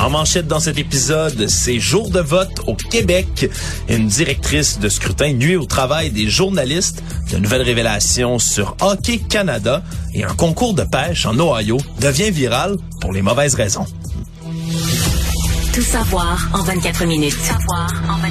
En manchette dans cet épisode, c'est jour de vote au Québec. Une directrice de scrutin nuit au travail des journalistes. De nouvelles révélations sur Hockey Canada et un concours de pêche en Ohio devient viral pour les mauvaises raisons. Tout savoir en 24 minutes. Tout savoir en 24 minutes.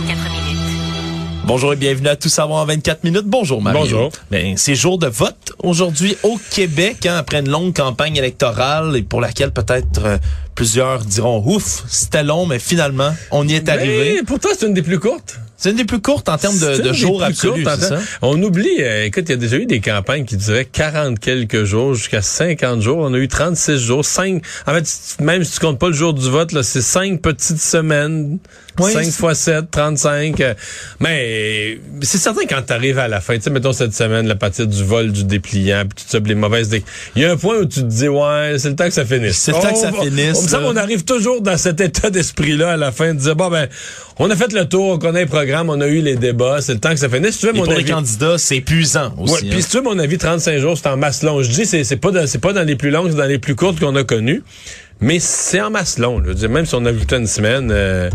Bonjour et bienvenue à Tout savoir en 24 minutes. Bonjour Mario. Bonjour. Ben, c'est jour de vote aujourd'hui au Québec hein, après une longue campagne électorale et pour laquelle peut-être euh, plusieurs diront ouf, c'était long mais finalement on y est arrivé. Mais pourtant, c'est une des plus courtes. C'est une des plus courtes en termes de, de jours absolus, c'est ça? On oublie, euh, écoute, il y a déjà eu des campagnes qui duraient 40 quelques jours jusqu'à 50 jours. On a eu 36 jours, 5, en fait, même si tu comptes pas le jour du vote, là, c'est 5 petites semaines. Oui, 5 c'est- fois 7, 35. euh, mais c'est certain quand tu arrives à la fin, tu sais, mettons cette semaine, la partie du vol, du dépliant, puis tout ça, les mauvaises... Il y a un point où tu te dis, ouais, c'est le temps que ça finisse. C'est le temps que ça On finisse, On me semble qu'on arrive toujours dans cet état d'esprit-là à la fin, de dire, bon, ben, on a fait le tour, on connaît le programme, on a eu les débats, c'est le temps que ça finisse. Si tu veux Et mon pour les avis- candidats, c'est épuisant aussi. Ouais, hein. puis si tu veux mon avis, 35 jours, c'est en masse longue. Je dis, c'est, pas dans, pas dans les plus longues, c'est dans les plus courtes qu'on a connues. Mais c'est en masse longue. Je veux dire, même si on ajoutait une semaine, euh,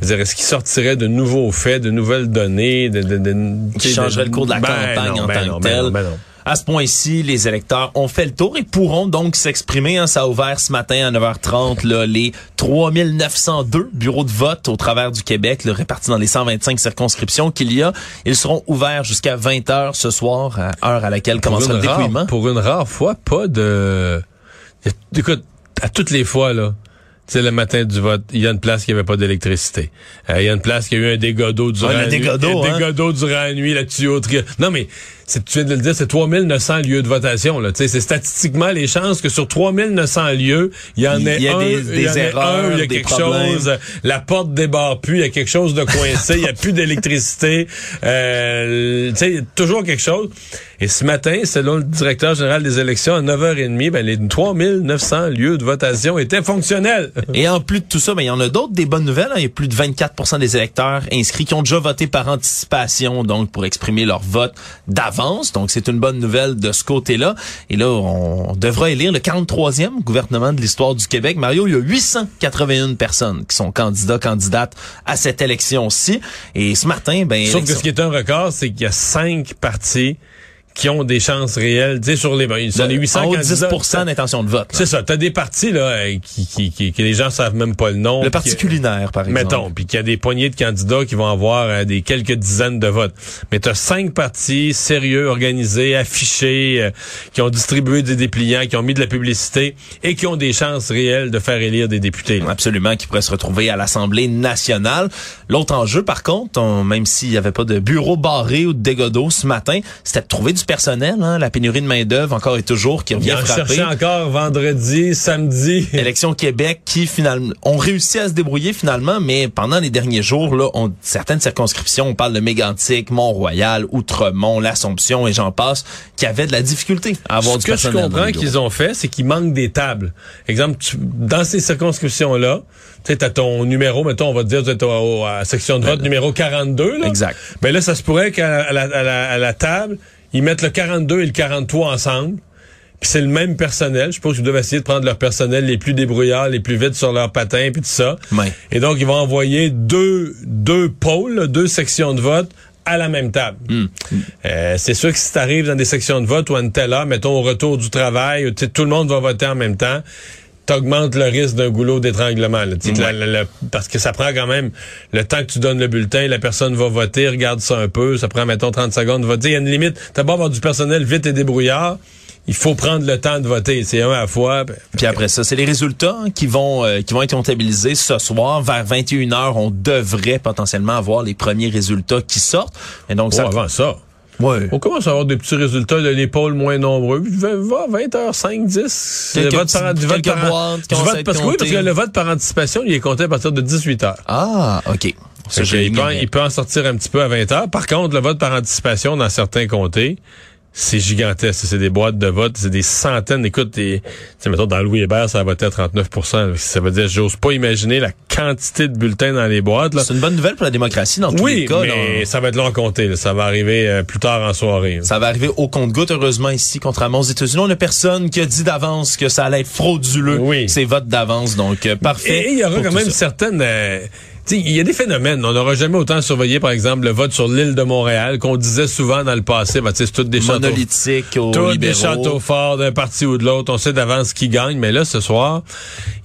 je veux dire, est-ce qu'il sortirait de nouveaux faits, de nouvelles données, de, de, de- qui changerait le cours de la Ben campagne non, en ben tant non, que ben tel. non, ben non. À ce point-ci, les électeurs ont fait le tour et pourront donc s'exprimer. hein. Ça a ouvert ce matin à 9h30 là, les 3902 bureaux de vote au travers du Québec, là, répartis dans les 125 circonscriptions qu'il y a. Ils seront ouverts jusqu'à 20h ce soir, à heure à laquelle Pour commencera le dépouillement. rare, pour une rare fois, pas de... Écoute, à toutes les fois, là, tu sais, le matin du vote, il y a une place qui avait pas d'électricité. Euh, Il y a une place qui a eu un dégât d'eau durant Ouais, la nuit. dégât d'eau, Un hein. dégât durant la nuit, la tuyauterie. Non, mais tu viens de le dire, c'est 3900 lieux de votation. Là. Tu sais, C'est statistiquement les chances que sur 3900 lieux, il y en Il ait y a un, des- il y en erreurs, un, il y a des quelque problèmes. chose, la porte débarre plus, il y a quelque chose de coincé, il y a plus d'électricité. Euh, tu sais, il y a toujours quelque chose. Et ce matin, selon le directeur général des élections, à 9h30, ben, les 3900 lieux de votation étaient fonctionnels. Et en plus de tout ça, ben, il y en a d'autres des bonnes nouvelles. hein. Il y a plus de 24% des électeurs inscrits qui ont déjà voté par anticipation, donc pour exprimer leur vote Donc c'est une bonne nouvelle de ce côté-là. Et là, on devra élire le 43e gouvernement de l'histoire du Québec. Mario, il y a 881 personnes qui sont candidats, candidates à cette élection-ci. Et ce matin, ben, Sauf que ce qui est un record, c'est qu'il y a cinq partis qui ont des chances réelles. Tu sais, sur les, sur les 800 en haut de candidats, 10 d'intention de vote. C'est ça. T'as des partis, là, euh, qui, qui, qui, que les gens savent même pas le nom. Le Parti culinaire, par exemple. Mettons, puis qu'il y a des poignées de candidats qui vont avoir euh, des quelques dizaines de votes. Mais tu as cinq partis sérieux, organisés, affichés, euh, qui ont distribué des dépliants, qui ont mis de la publicité et qui ont des chances réelles de faire élire des députés. là. Absolument, qui pourrait se retrouver à l'Assemblée nationale. L'autre enjeu, par contre, on- même s'il n'y avait pas de bureau barré ou de dégâts d'eau ce matin, c'était de trouver du personnel. Hein, la pénurie de main-d'œuvre, encore et toujours, qui revient en frapper. cherchaient encore vendredi, samedi. Élection Québec qui finalement ont réussi à se débrouiller finalement, mais pendant les derniers jours, là, on, certaines circonscriptions, on parle de Mégantic, Mont-Royal, Outremont, l'Assomption et j'en passe, qui avaient de la difficulté à avoir Ce du que je personnel. comprends qu'ils ont fait, c'est qu'il manque des tables. Exemple, tu- dans ces circonscriptions-là, tu sais, t'as ton numéro, mettons, on va te dire, tu es à section de vote numéro 42, là. Exact. Ben là, ça se pourrait qu'à la, à la- à la table, ils mettent le 42 et le 43 ensemble. Puis c'est le même personnel. Je suppose qu'ils doivent essayer de prendre leur personnel les plus débrouillards, les plus vite sur leurs patins, puis tout ça. Ouais. Et donc, ils vont envoyer deux, deux pôles, deux sections de vote à la même table. Euh, c'est sûr que si tu arrives dans des sections de vote ou à une telle heure, mettons au retour du travail, tout le monde va voter en même temps, t'augmentes le risque d'un goulot d'étranglement. parce que ça prend quand même le temps que tu donnes le bulletin, la personne va voter, regarde ça un peu, ça prend, mettons, 30 secondes de voter. Il y a une limite. T'as beau avoir du personnel vite et débrouillard, il faut prendre le temps de voter. C'est un à la fois. ben, Puis après ça, c'est les résultats hein, qui vont euh, qui vont être comptabilisés ce soir vers 21h. On devrait potentiellement avoir les premiers résultats qui sortent. Et donc oh, ça avant ça. Ouais. On commence à avoir des petits résultats, les pôles moins nombreux. Va, va 20h05, 10. Quelques Le vote par, du vote par, boîtes du vote, parce, que oui, parce que le vote par anticipation, il est compté à partir de 18h. Ah, OK. Ça, il, peut, en- l'ignorais. il peut en sortir un petit peu à 20h. Par contre, le vote par anticipation dans certains comtés, c'est gigantesque. C'est des boîtes de vote, c'est des centaines. Écoute, des, mettons, dans Louis Hébert, ça va être à 39% Ça veut dire, j'ose pas imaginer la quantité de bulletins dans les boîtes. C'est une bonne nouvelle pour la démocratie dans tous oui, les cas. mais ça va être long à compter. Ça va arriver euh, plus tard en soirée. Ça va arriver au compte-goutte, heureusement, ici, contrairement aux États-Unis. On n'a personne qui a dit d'avance que ça allait être frauduleux, oui. ces votes d'avance. Donc, euh, parfait. Et il y aura quand même certaines... Euh, il y a des phénomènes. On n'aura jamais autant surveillé, par exemple, le vote sur l'île de Montréal, qu'on disait souvent dans le passé. Ben, c'est toutes des monolithiques châteaux, aux des châteaux forts d'un parti ou de l'autre. On sait d'avance qui gagne. Mais là, ce soir,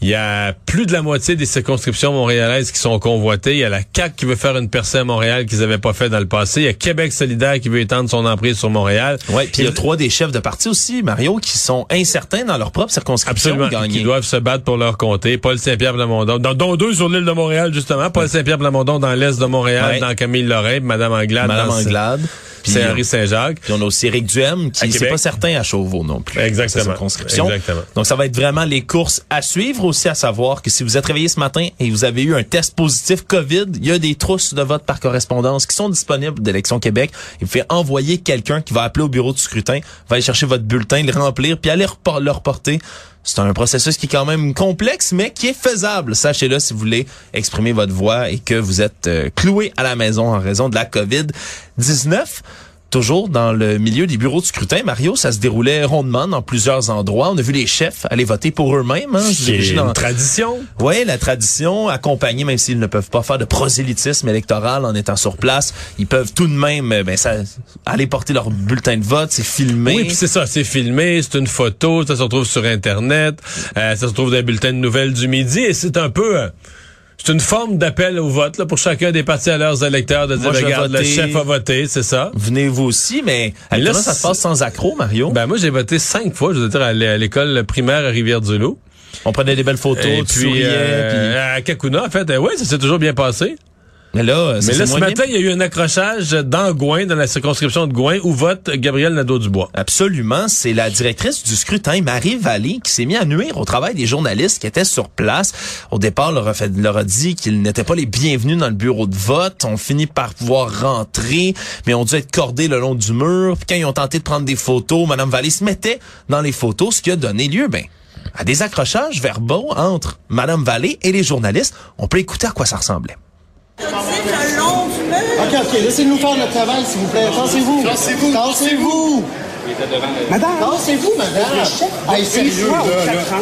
il y a plus de la moitié des circonscriptions montréalaises qui sont convoitées. Il y a la CAQ qui veut faire une percée à Montréal qu'ils n'avaient pas fait dans le passé. Il y a Québec solidaire qui veut étendre son emprise sur Montréal. Ouais, puis il y a trois des chefs de parti aussi, Mario, qui sont incertains dans leur propre circonscription. Absolument. Qui doivent se battre pour leur comté. Paul Saint-Pierre Blamondon, dont deux sur l'île de Montréal justement. Paul Saint-Pierre Blamondon dans l'est de Montréal, dans Camille Lorrain, Madame Anglade. Madame Anglade. C'est Henri Saint-Jacques. Puis on a aussi Éric Duhem, qui c'est pas certain à Chauveau non plus. Exactement. Exactement. Donc ça va être vraiment les courses à suivre aussi à savoir que si vous êtes réveillé ce matin et vous avez eu un test positif COVID, il y a des trousses de vote par correspondance qui sont disponibles d'Élection Québec. Il fait envoyer quelqu'un qui va appeler au bureau du scrutin, va aller chercher votre bulletin, le remplir, puis aller le reporter c'est un processus qui est quand même complexe, mais qui est faisable. Sachez-le si vous voulez exprimer votre voix et que vous êtes euh, cloué à la maison en raison de la COVID-19 toujours dans le milieu des bureaux de scrutin, Mario, ça se déroulait rondement dans plusieurs endroits. On a vu les chefs aller voter pour eux-mêmes. Hein, C'est une tradition. Oui, la tradition, accompagnée, même s'ils ne peuvent pas faire de prosélytisme électoral en étant sur place, ils peuvent tout de même euh, ben, ça, aller porter leur bulletin de vote, c'est filmé. Oui, puis c'est ça, c'est filmé, c'est une photo, ça se retrouve sur Internet, euh, ça se retrouve dans les bulletins de nouvelles du midi, et c'est un peu... Euh, c'est une forme d'appel au vote là, pour chacun des partis à leurs électeurs de dire regarde le chef a voté, c'est ça. Venez vous aussi, mais, là ça se passe sans accro, Mario. Ben moi j'ai voté cinq fois, je veux dire à l'école primaire à Rivière-du-Loup. On prenait des belles photos, et puis, euh, à Kakuna en fait, euh, ouais, ça s'est toujours bien passé. Mais là, Mais là ce matin, il y a eu un accrochage dans Gouin, dans la circonscription de Gouin, où vote Gabriel Nadeau-Dubois. Absolument. C'est la directrice du scrutin, Marie Vallée, qui s'est mis à nuire au travail des journalistes qui étaient sur place. Au départ, leur a, fait, leur a dit qu'ils n'étaient pas les bienvenus dans le bureau de vote. On finit par pouvoir rentrer, mais on dû être cordés le long du mur. Puis quand ils ont tenté de prendre des photos, Madame Vallée se mettait dans les photos, ce qui a donné lieu, ben, à des accrochages verbaux entre Madame Vallée et les journalistes. On peut écouter à quoi ça ressemblait. OK, OK, laissez-nous faire notre travail, s'il vous plaît. Tassez-vous. Tassez-vous. Tassez-vous. Madame. Tassez-vous, madame. Hey, sérieux, là,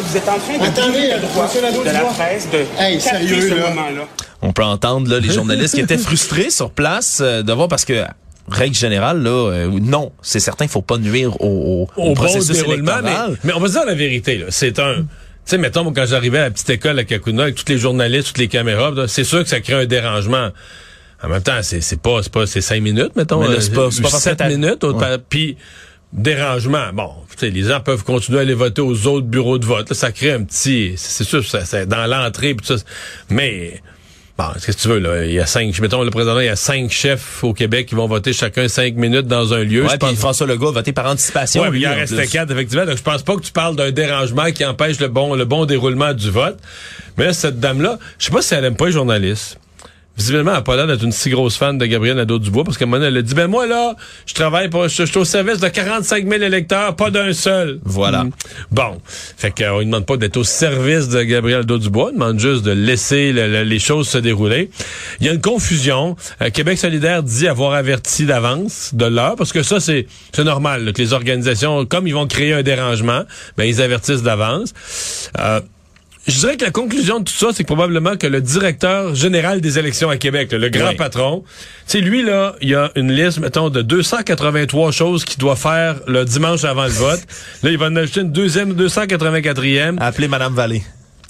Vous êtes en train de Attendez, le droit de la presse de hey, sérieux, ce là. moment-là. On peut entendre là, les journalistes qui étaient frustrés sur place euh, de voir parce que règle générale là euh, non c'est certain qu'il faut pas nuire au, au, au processus bon déroulement électoral. mais, mais on va dire la vérité là c'est un sais, mettons, quand j'arrivais à la petite école à Kakuna, avec tous les journalistes, toutes les caméras, c'est sûr que ça crée un dérangement. En même temps, c'est, c'est pas, c'est pas, c'est cinq minutes, mettons. Mais là, euh, c'est pas- c'est pas sept à- minutes. Ouais. Puis, dérangement. Bon, tu sais, les gens peuvent continuer à aller voter aux autres bureaux de vote. Là, ça crée un petit, c'est sûr, ça, c'est dans l'entrée, ça. Mais, bon, qu'est-ce que tu veux, là? Il y a cinq, mettons, le président, il y a cinq chefs au Québec qui vont voter chacun cinq minutes dans un lieu. Ouais, Je puis François Legault a voté par anticipation. Ouais, lui, il en plus. quatre, effectivement. Donc, je pense pas que tu parles d'un dérangement qui empêche le bon, le bon déroulement du vote. Mais là, cette dame-là, je sais pas si elle aime pas les journalistes. Visiblement, elle n'a pas l'air d'être une si grosse fan de Gabriel Nadeau-Dubois, parce qu'à un moment donné, elle a dit, ben moi, là, je travaille pour, je, je suis au service de 45 000 électeurs, pas d'un seul. Voilà. Mm. Bon. Fait qu'on ne demande pas d'être au service de Gabriel Nadeau-Dubois, on demande juste de laisser le- le- les choses se dérouler. Il y a une confusion. Euh, Québec solidaire dit avoir averti d'avance de l'heure, parce que ça, c'est c'est normal, là, que les organisations, comme ils vont créer un dérangement, ben, ils avertissent d'avance. Euh, je dirais que la conclusion de tout ça, c'est que probablement que le directeur général des élections à Québec, là, le grand Oui. patron, c'est lui là, il y a une liste, mettons, de 283 choses qu'il doit faire le dimanche avant le vote. Là, il va en ajouter une deuxième, 284e. Appelez Madame Vallée.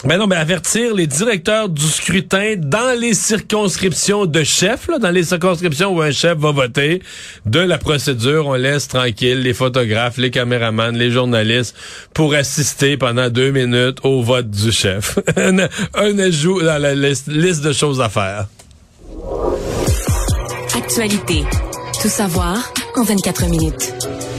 Ben non, mais avertir les directeurs du scrutin dans les circonscriptions de chefs, là, dans les circonscriptions où un chef va voter, de la procédure. On laisse tranquille les photographes, les caméramans, les journalistes pour assister pendant deux minutes au vote du chef. un, un ajout dans la liste, liste de choses à faire. Actualité. Tout savoir en 24 minutes.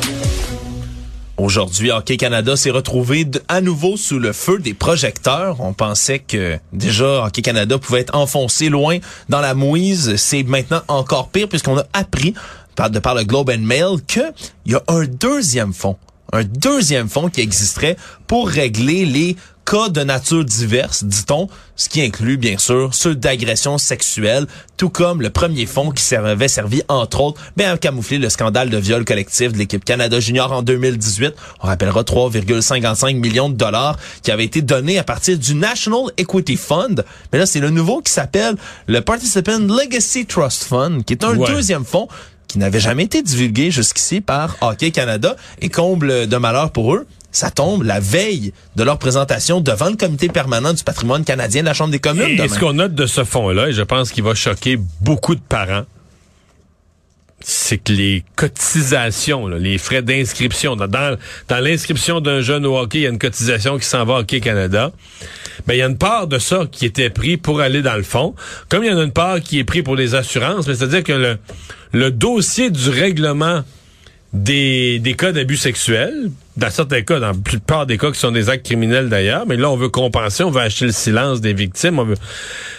Aujourd'hui, Hockey Canada s'est retrouvé à nouveau sous le feu des projecteurs. On pensait que déjà Hockey Canada pouvait être enfoncé loin dans la mouise. C'est maintenant encore pire puisqu'on a appris de par le Globe and Mail qu'il y a un deuxième fonds un deuxième fonds qui existerait pour régler les cas de nature diverse, dit-on, ce qui inclut bien sûr ceux d'agression sexuelle, tout comme le premier fonds qui avait servi entre autres bien à camoufler le scandale de viol collectif de l'équipe Canada Junior en 2018. On rappellera 3,55 millions de dollars qui avaient été donnés à partir du National Equity Fund, mais là c'est le nouveau qui s'appelle le Participant Legacy Trust Fund, qui est un deuxième fonds qui n'avait jamais été divulgué jusqu'ici par Hockey Canada et comble de malheur pour eux, ça tombe la veille de leur présentation devant le comité permanent du patrimoine canadien de la Chambre des communes. Et ce qu'on note de ce fonds-là, et je pense qu'il va choquer beaucoup de parents, c'est que les cotisations, les frais d'inscription, dans, dans l'inscription d'un jeune au hockey, il y a une cotisation qui s'en va au Hockey Canada. Ben, il y a une part de ça qui était pris pour aller dans le fond, comme il y en a une part qui est pris pour les assurances, mais c'est-à-dire que le, le dossier du règlement des, des cas d'abus sexuels, dans certains cas, dans la plupart des cas qui sont des actes criminels d'ailleurs, mais là, on veut compenser, on veut acheter le silence des victimes. On veut...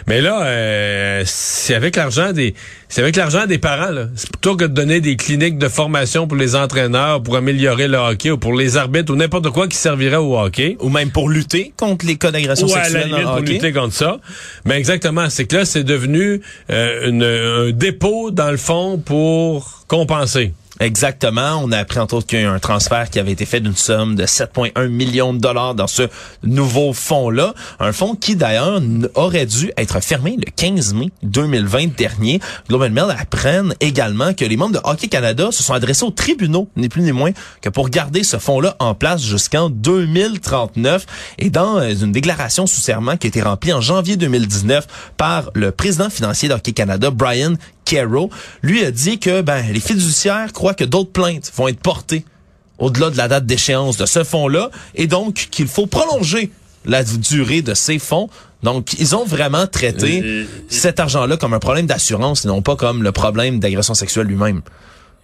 Mais là, euh, c'est avec l'argent des c'est avec l'argent des parents. Là. C'est plutôt que de donner des cliniques de formation pour les entraîneurs, pour améliorer le hockey, ou pour les arbitres, ou n'importe quoi qui servirait au hockey. Ou même pour lutter contre les cas d'agression sexuelle. À la limite, pour lutter contre ça. Mais exactement, c'est que là, c'est devenu euh, une, un dépôt, dans le fond, pour compenser. Exactement. On a appris entre autres qu'il y a eu un transfert qui avait été fait d'une somme de 7,1 millions de dollars dans ce nouveau fonds-là. Un fonds qui d'ailleurs aurait dû être fermé le 15 mai 2020 dernier. Global Mail apprennent également que les membres de Hockey Canada se sont adressés aux tribunaux, ni plus ni moins, que pour garder ce fonds-là en place jusqu'en 2039. Et dans euh, une déclaration sous serment qui a été remplie en janvier 2019 par le président financier d'Hockey Canada, Brian Caro, lui a dit que ben, les fiduciaires croient que d'autres plaintes vont être portées au-delà de la date d'échéance de ce fonds-là et donc qu'il faut prolonger la durée de ces fonds. Donc, ils ont vraiment traité euh, cet argent-là comme un problème d'assurance et non pas comme le problème d'agression sexuelle lui-même.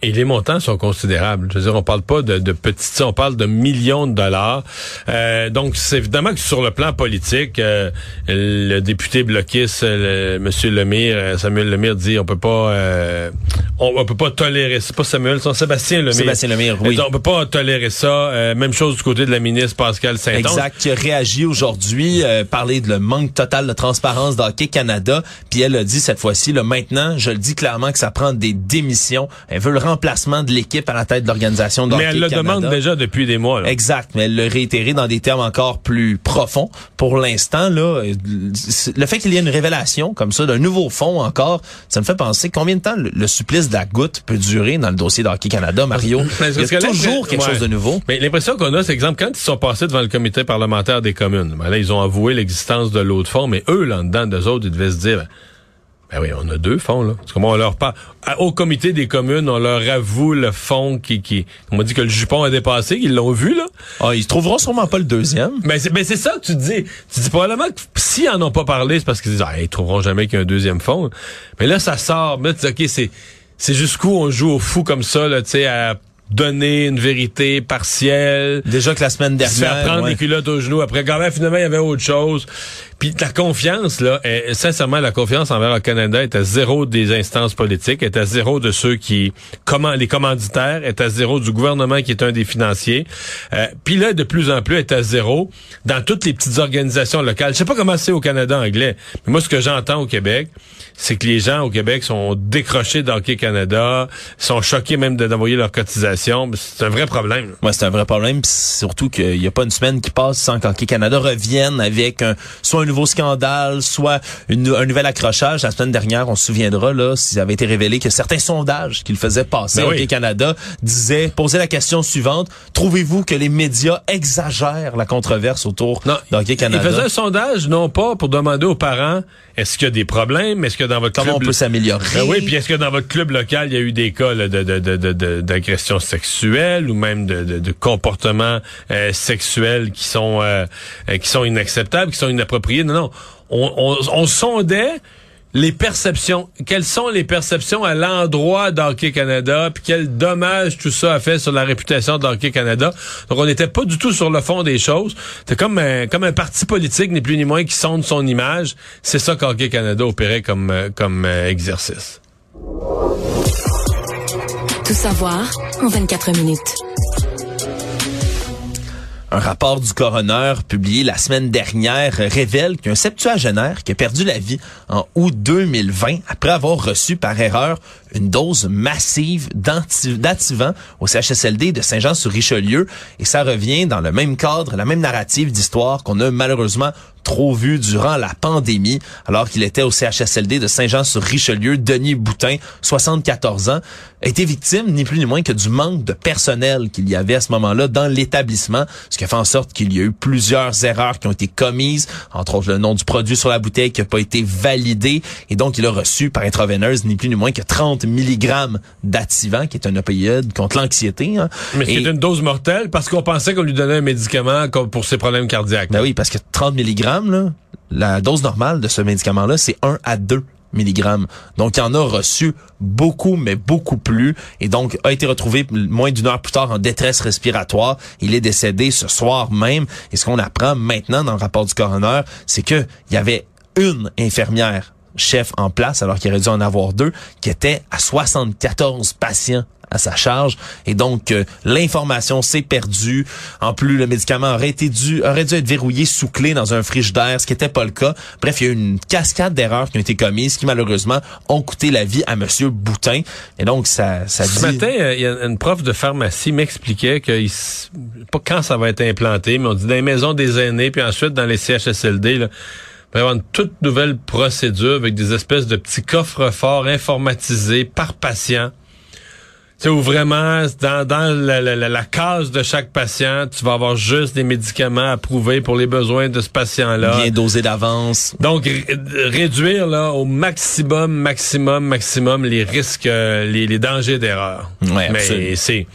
Et les montants sont considérables. Je veux dire, on parle pas de, de petites, on parle de millions de dollars. Euh, donc, c'est évidemment que sur le plan politique, euh, le député bloquiste, le, Monsieur Lemire, euh, Samuel Lemire dit, on peut pas, euh, on, peut pas tolérer. C'est pas Samuel, c'est Sébastien Lemire. Sébastien Lemire, oui. on peut pas tolérer ça. même chose du côté de la ministre Pascal Saint-Onge. Exact. Qui a réagi aujourd'hui, parler de le manque total de transparence d'Hockey Canada. Puis elle a dit cette fois-ci, là, maintenant, je le dis clairement que ça prend des démissions. Elle veut le remplacement de l'équipe à la tête de l'organisation Mais elle le demande déjà depuis des mois. Exact, mais elle le réitéré dans des termes encore plus profonds. Pour l'instant, là, le fait qu'il y ait une révélation comme ça d'un nouveau fonds encore, ça me fait penser combien de temps le, supplice de la goutte peut durer dans le dossier d'Hockey Canada, Mario? Il y a toujours quelque chose de nouveau. Mais l'impression qu'on a, c'est exemple quand ils sont passés devant le comité parlementaire des communes. Ben là, ils ont avoué l'existence de l'autre fonds, mais eux, là dedans, d'eux autres, ils devaient se dire. Ben, ben oui, on a deux fonds, là. Parce on leur pas Au comité des communes, on leur avoue le fonds qui, qui, on m'a dit que le jupon a dépassé, qu'ils l'ont vu, là. Ah, ils trouveront sûrement pas le deuxième. Mais c'est, mais c'est ça que tu dis. Tu dis probablement que s'ils en ont pas parlé, c'est parce qu'ils disent, ah, ils trouveront jamais qu'il y a un deuxième fonds. Mais là, ça sort. Mais tu dis, OK, c'est, c'est jusqu'où on joue au fou comme ça, là, tu sais, à donner une vérité partielle. Déjà que la semaine dernière. Se faire prendre des culottes aux genoux. Après, quand même, finalement, il y avait autre chose. Puis la confiance, là, est, sincèrement, la confiance envers le Canada est à zéro des instances politiques, est à zéro de ceux qui, comment, les commanditaires, est à zéro du gouvernement qui est un des financiers. Euh, Puis là, de plus en plus, est à zéro dans toutes les petites organisations locales. Je sais pas comment c'est au Canada anglais, mais moi, ce que j'entends au Québec, c'est que les gens au Québec sont décrochés d'Hockey Canada, sont choqués même d'envoyer leur cotisation. C'est un vrai problème. Ouais, c'est un vrai problème. surtout qu'il n'y a pas une semaine qui passe sans qu'Hockey Canada revienne avec un, soit un nouveau scandale, soit un nouvel accrochage. La semaine dernière, on se souviendra, là, s'il avait été révélé que certains sondages qu'il faisait passer ben Hockey Canada disaient, posaient la question suivante, trouvez-vous que les médias exagèrent la controverse autour d'Hockey Canada? Il faisait un sondage, non pas pour demander aux parents, est-ce qu'il y a des problèmes? Est-ce que dans votre Comment on peut s'améliorer? Ben oui, puis est-ce que dans votre club local, il y a eu des cas d'agression de, sexuelle ou même de, comportements euh, sexuels qui sont euh, qui sont inacceptables, qui sont inappropriés? Non, non. On, on, sondait les perceptions. Quelles sont les perceptions à l'endroit d'Hockey Canada, puis quel dommage tout ça a fait sur la réputation d'Hockey Canada. Donc, on n'était pas du tout sur le fond des choses. C'est comme un, comme un parti politique, ni plus ni moins, qui sonde son image. C'est ça qu'Hockey Canada opérait comme, euh, comme euh, exercice. Tout savoir en 24 minutes. Un rapport du coroner publié la semaine dernière révèle qu'un septuagénaire qui a perdu la vie en août 2020 après avoir reçu par erreur une dose massive d'activant au CHSLD de Saint-Jean-sur-Richelieu et ça revient dans le même cadre, la même narrative d'histoire qu'on a malheureusement trop vu durant la pandémie, alors qu'il était au CHSLD de Saint-Jean-sur-Richelieu. Denis Boutin, 74 ans, a été victime ni plus ni moins que du manque de personnel qu'il y avait à ce moment-là dans l'établissement, ce qui a fait en sorte qu'il y a eu plusieurs erreurs qui ont été commises, entre autres le nom du produit sur la bouteille qui n'a pas été validé, et donc il a reçu par intraveineuse ni plus ni moins que 30 mg d'activant, qui est un opioïde contre l'anxiété. Hein. Mais c'est une dose mortelle parce qu'on pensait qu'on lui donnait un médicament pour ses problèmes cardiaques. Ben oui, parce que 30 mg la dose normale de ce médicament-là, c'est 1 à 2 Donc, il en a reçu beaucoup, mais beaucoup plus. Et donc, a été retrouvé moins d'une heure plus tard en détresse respiratoire. Il est décédé ce soir même. Et ce qu'on apprend maintenant dans le rapport du coroner, c'est que il y avait une infirmière chef en place, alors qu'il aurait dû en avoir deux, qui était à 74 patients à sa charge et donc euh, l'information s'est perdue. En plus, le médicament aurait été dû aurait dû être verrouillé sous clé dans un frigidaire, ce qui n'était pas le cas. Bref, il y a eu une cascade d'erreurs qui ont été commises qui malheureusement ont coûté la vie à monsieur Boutin. Et donc ça ça Ce matin, euh, il y a une prof de pharmacie m'expliquait que pas quand ça va être implanté, mais on dit dans les maisons des aînés puis ensuite dans les CHSLD là, il va y avoir une toute nouvelle procédure avec des espèces de petits coffres forts informatisés par patient sais, où vraiment, dans, dans la, la, la, case de chaque patient, tu vas avoir juste des médicaments approuvés pour les besoins de ce patient-là. Bien dosé d'avance. Donc, réduire là au maximum, maximum, maximum les risques, euh, les, les dangers d'erreur. Ouais, Mais c'est...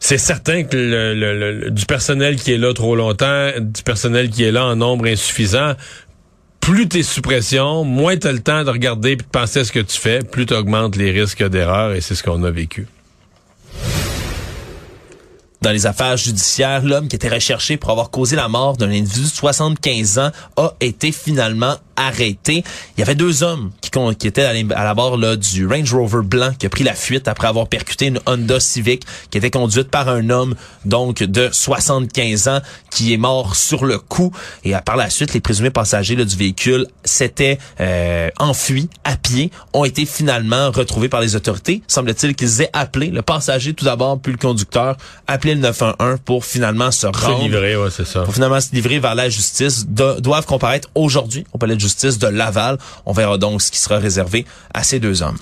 C'est certain que le, le, du personnel qui est là trop longtemps, du personnel qui est là en nombre insuffisant, plus t'es sous pression, moins t'as le temps de regarder et de penser à ce que tu fais, plus t'augmentes les risques d'erreur et c'est ce qu'on a vécu. Dans les affaires judiciaires, l'homme qui était recherché pour avoir causé la mort d'un individu de 75 ans a été finalement arrêté. Il y avait deux hommes qui, qui étaient à la bord là, du Range Rover blanc qui a pris la fuite après avoir percuté une Honda Civic qui était conduite par un homme donc de 75 ans qui est mort sur le coup. Et par la suite, les présumés passagers là, du véhicule s'étaient euh, enfuis à pied, ont été finalement retrouvés par les autorités. Semble-t-il qu'ils aient appelé le passager tout d'abord, puis le conducteur, appelé le 911 pour finalement se rendre. Se livrer, ouais, c'est ça. Pour finalement se livrer vers la justice. doivent comparaître aujourd'hui au palais de justice de Laval. On verra donc ce qui sera réservé à ces deux hommes.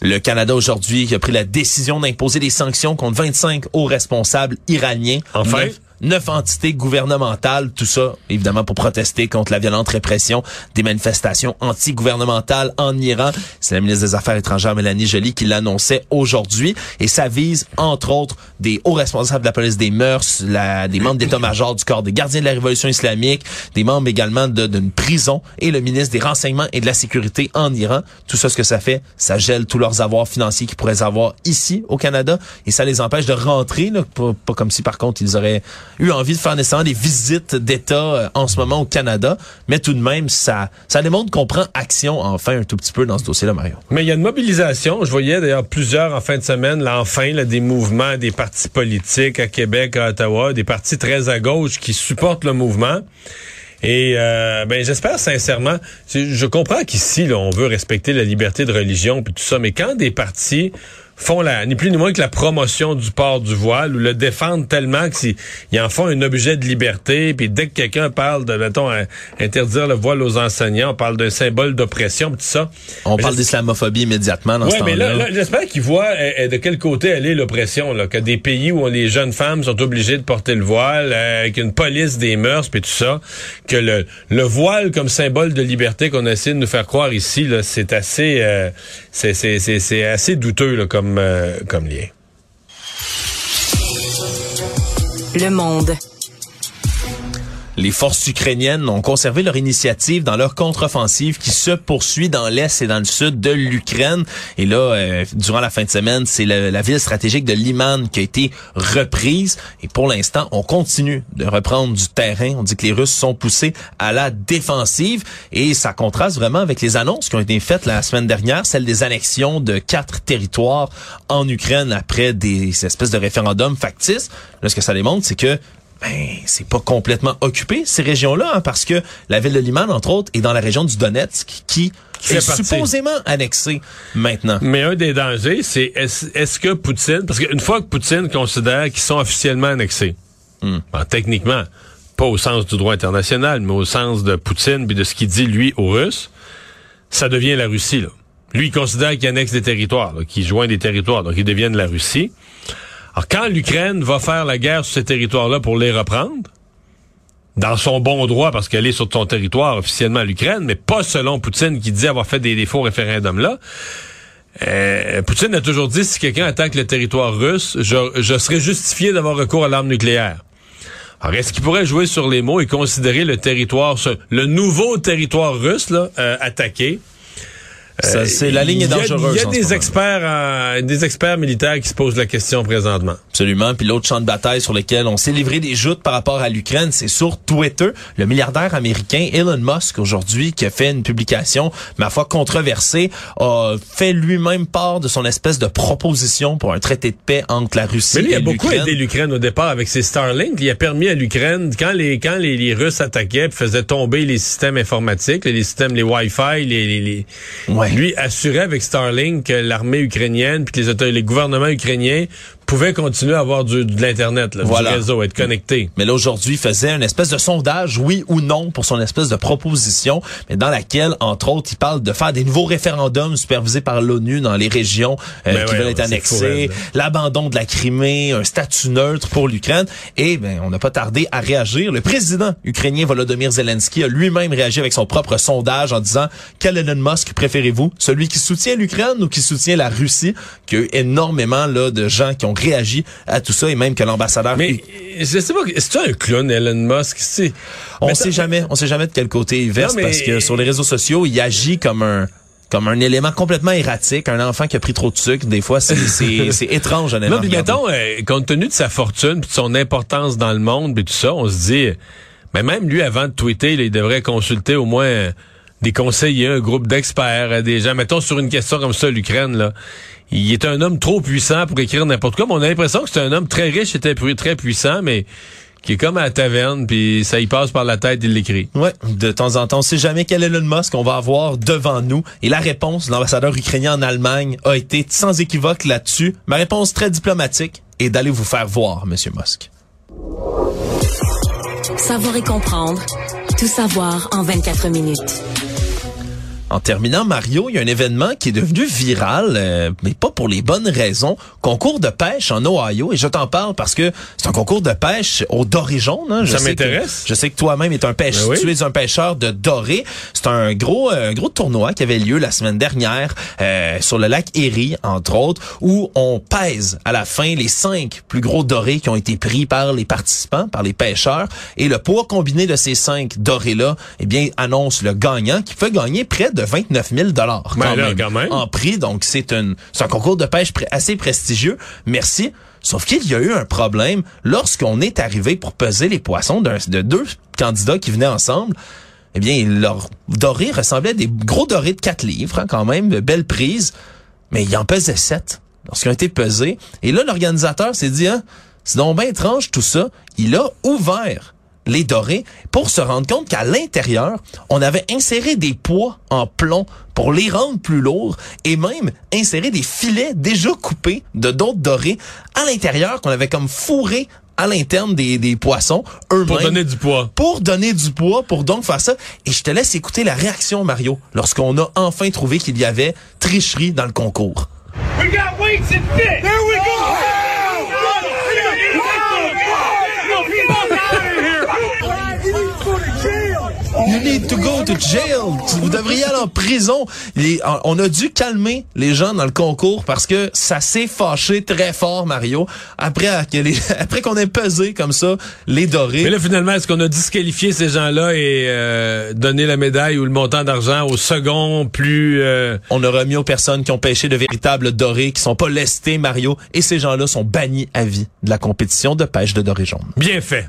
Le Canada aujourd'hui a pris la décision d'imposer des sanctions contre 25 hauts responsables iraniens. Enfin? Neuf entités gouvernementales, tout ça évidemment pour protester contre la violente répression des manifestations anti-gouvernementales en Iran. C'est la ministre des Affaires étrangères Mélanie Joly qui l'annonçait aujourd'hui et ça vise entre autres des hauts responsables de la police des mœurs, des membres d'état-major du corps des gardiens de la révolution islamique, des membres également d'une prison et le ministre des renseignements et de la sécurité en Iran. Tout ça, ce que ça fait, ça gèle tous leurs avoirs financiers qu'ils pourraient avoir ici au Canada et ça les empêche de rentrer, là, pas comme si par contre ils auraient eu envie de faire nécessairement des visites d'État euh, en ce moment au Canada, mais tout de même, ça, ça démontre qu'on prend action enfin un tout petit peu dans ce dossier-là, Mario. Mais il y a une mobilisation. Je voyais d'ailleurs plusieurs en fin de semaine, là, enfin, là, des mouvements, des partis politiques à Québec, à Ottawa, des partis très à gauche qui supportent le mouvement. Et euh, ben j'espère sincèrement, je comprends qu'ici on veut respecter la liberté de religion puis tout ça, mais quand des partis font la, ni plus ni moins que la promotion du port du voile ou le défendent tellement qu'ils en font un objet de liberté. Puis dès que quelqu'un parle de, mettons, interdire le voile aux enseignants, on parle d'un symbole d'oppression, tout ça. On parle d'islamophobie immédiatement dans ce temps-là. mais là, j'espère qu'ils voient eh, eh, de quel côté elle est l'oppression. Là, que des pays où les jeunes femmes sont obligées de porter le voile, euh, avec une police des mœurs, puis tout ça, que le, le voile comme symbole de liberté qu'on essaie de nous faire croire ici, là, c'est assez, euh, c'est assez douteux là, comme euh, comme. Le monde. Les forces ukrainiennes ont conservé leur initiative dans leur contre-offensive qui se poursuit dans l'est et dans le sud de l'Ukraine. Et là, euh, durant la fin de semaine, c'est la, ville stratégique de Liman qui a été reprise. Et pour l'instant, on continue de reprendre du terrain. On dit que les Russes sont poussés à la défensive et ça contraste vraiment avec les annonces qui ont été faites la semaine dernière, celle des annexions de quatre territoires en Ukraine après des espèces de référendums factices. Là, ce que ça démontre, c'est que ben, c'est pas complètement occupé, ces régions-là, hein, parce que la ville de Liman, entre autres, est dans la région du Donetsk, qui, est supposément annexée maintenant. Mais un des dangers, c'est est-ce est que Poutine, parce qu'une fois que Poutine considère qu'ils sont officiellement annexés, hmm. ben, techniquement, pas au sens du droit international, mais au sens de Poutine et de ce qu'il dit, lui, aux Russes, ça devient la Russie, là. Lui, il considère qu'il annexe des territoires, qu'il joint des territoires, donc ils deviennent la Russie. Alors, quand l'Ukraine va faire la guerre sur ces territoires-là pour les reprendre, dans son bon droit, parce qu'elle est sur son territoire officiellement l'Ukraine, mais pas selon Poutine qui dit avoir fait des, faux référendums là. Euh, Poutine a toujours dit si quelqu'un attaque le territoire russe, je, je serais justifié d'avoir recours à l'arme nucléaire. Alors, est-ce qu'il pourrait jouer sur les mots et considérer le territoire, le nouveau territoire russe là, euh, attaqué? C'est la ligne est dangereuse. Il y a, des experts, euh, des experts militaires qui se posent la question présentement. Absolument. Puis l'autre champ de bataille sur lequel on s'est livré des joutes par rapport à l'Ukraine, c'est sur Twitter. Le milliardaire américain Elon Musk aujourd'hui qui a fait une publication, ma foi controversée, a fait lui-même part de son espèce de proposition pour un traité de paix entre la Russie et l'Ukraine. il a beaucoup aidé l'Ukraine au départ avec ses Starlink. Il a permis à l'Ukraine quand les quand les, Russes attaquaient, faisaient tomber les systèmes informatiques, les systèmes, les Wi-Fi, les, les, lui assurait avec Starlink que l'armée ukrainienne puis que les, les gouvernements ukrainiens pouvait continuer à avoir du, de l'Internet, du réseau, être connecté. Mais là, aujourd'hui, il faisait une espèce de sondage, oui ou non, pour son espèce de proposition, mais dans laquelle, entre autres, il parle de faire des nouveaux référendums supervisés par l'ONU dans les régions euh, ben qui veulent être annexées, l'abandon de la Crimée, un statut neutre pour l'Ukraine. Et ben, on n'a pas tardé à réagir. Le président ukrainien Volodymyr Zelensky a lui-même réagi avec son propre sondage en disant quel Elon Musk préférez-vous, celui qui soutient l'Ukraine ou qui soutient la Russie, qu'il y a eu énormément là de gens qui ont réagi à tout ça et même que l'ambassadeur. Mais je sais pas, c'est un clown Elon Musk, c'est. On sait jamais, on sait jamais de quel côté il verse parce que sur les réseaux sociaux, il agit comme un comme un élément complètement erratique, un enfant qui a pris trop de sucre. Des fois, c'est étrange, honnêtement. Non, mais mettons, euh, compte tenu de sa fortune, puis de son importance dans le monde, et tout ça, on se dit, mais même lui, avant de tweeter, il devrait consulter au moins des conseillers, un groupe d'experts, des gens. Mettons sur une question comme ça, l'Ukraine, là il est un homme trop puissant pour écrire n'importe quoi. Mais on a l'impression que c'est un homme très riche et très puissant, mais qui est comme à la taverne, puis ça y passe par la tête, il l'écrit. Ouais, de temps en temps, on sait jamais quel est le Musk qu'on va avoir devant nous. Et la réponse de l'ambassadeur ukrainien en Allemagne a été sans équivoque là-dessus. Ma réponse très diplomatique est d'aller vous faire voir, Monsieur Musk. Savoir et comprendre, tout savoir en 24 minutes. En terminant, Mario, il y a un événement qui est devenu viral, euh, mais pas pour les bonnes raisons. Concours de pêche en Ohio, et je t'en parle parce que c'est un concours de pêche au doré jaune. Hein. Ça m'intéresse. Je sais que toi-même es un pêcheur, ben tu es un pêcheur de doré. C'est un gros, euh, gros tournoi qui avait lieu la semaine dernière euh, sur le lac Erie, entre autres, où on pèse à la fin les cinq plus gros dorés qui ont été pris par les participants, par les pêcheurs, et le poids combiné de ces cinq dorés-là, eh bien, annonce le gagnant qui peut gagner près de de 29 000 dollars ben quand, même, en prix. Donc c'est un, un concours de pêche assez prestigieux. Merci. Sauf qu'il y a eu un problème lorsqu'on est arrivé pour peser les poissons de deux candidats qui venaient ensemble. Eh bien, leur doré ressemblait à des gros dorés de 4 livres, hein, quand même, de belles prises. Mais il en pesait 7 lorsqu'ils ont été pesés. Et là, l'organisateur s'est dit, hein, c'est donc bien étrange tout ça. Il a ouvert les dorés, pour se rendre compte qu'à l'intérieur, on avait inséré des poids en plomb pour les rendre plus lourds et même inséré des filets déjà coupés de d'autres dorés à l'intérieur qu'on avait comme fourré à l'interne des, des poissons eux-mêmes. Pour donner du poids. Pour donner du poids, pour donc faire ça. Et je te laisse écouter la réaction, Mario, lorsqu'on a enfin trouvé qu'il y avait tricherie dans le concours. We got weights and There we go! You need to go to jail. Vous devriez aller en prison. Les- on a dû calmer les gens dans le concours parce que ça s'est fâché très fort, Mario. Après, après qu'on ait pesé comme ça les dorés. Mais là, finalement, est-ce qu'on a disqualifié ces gens-là et euh, donné la médaille ou le montant d'argent au second plus... euh, On a remis aux personnes qui ont pêché de véritables dorés, qui sont pas lestés, Mario, et ces gens-là sont bannis à vie de la compétition de pêche de dorés jaunes. bien fait.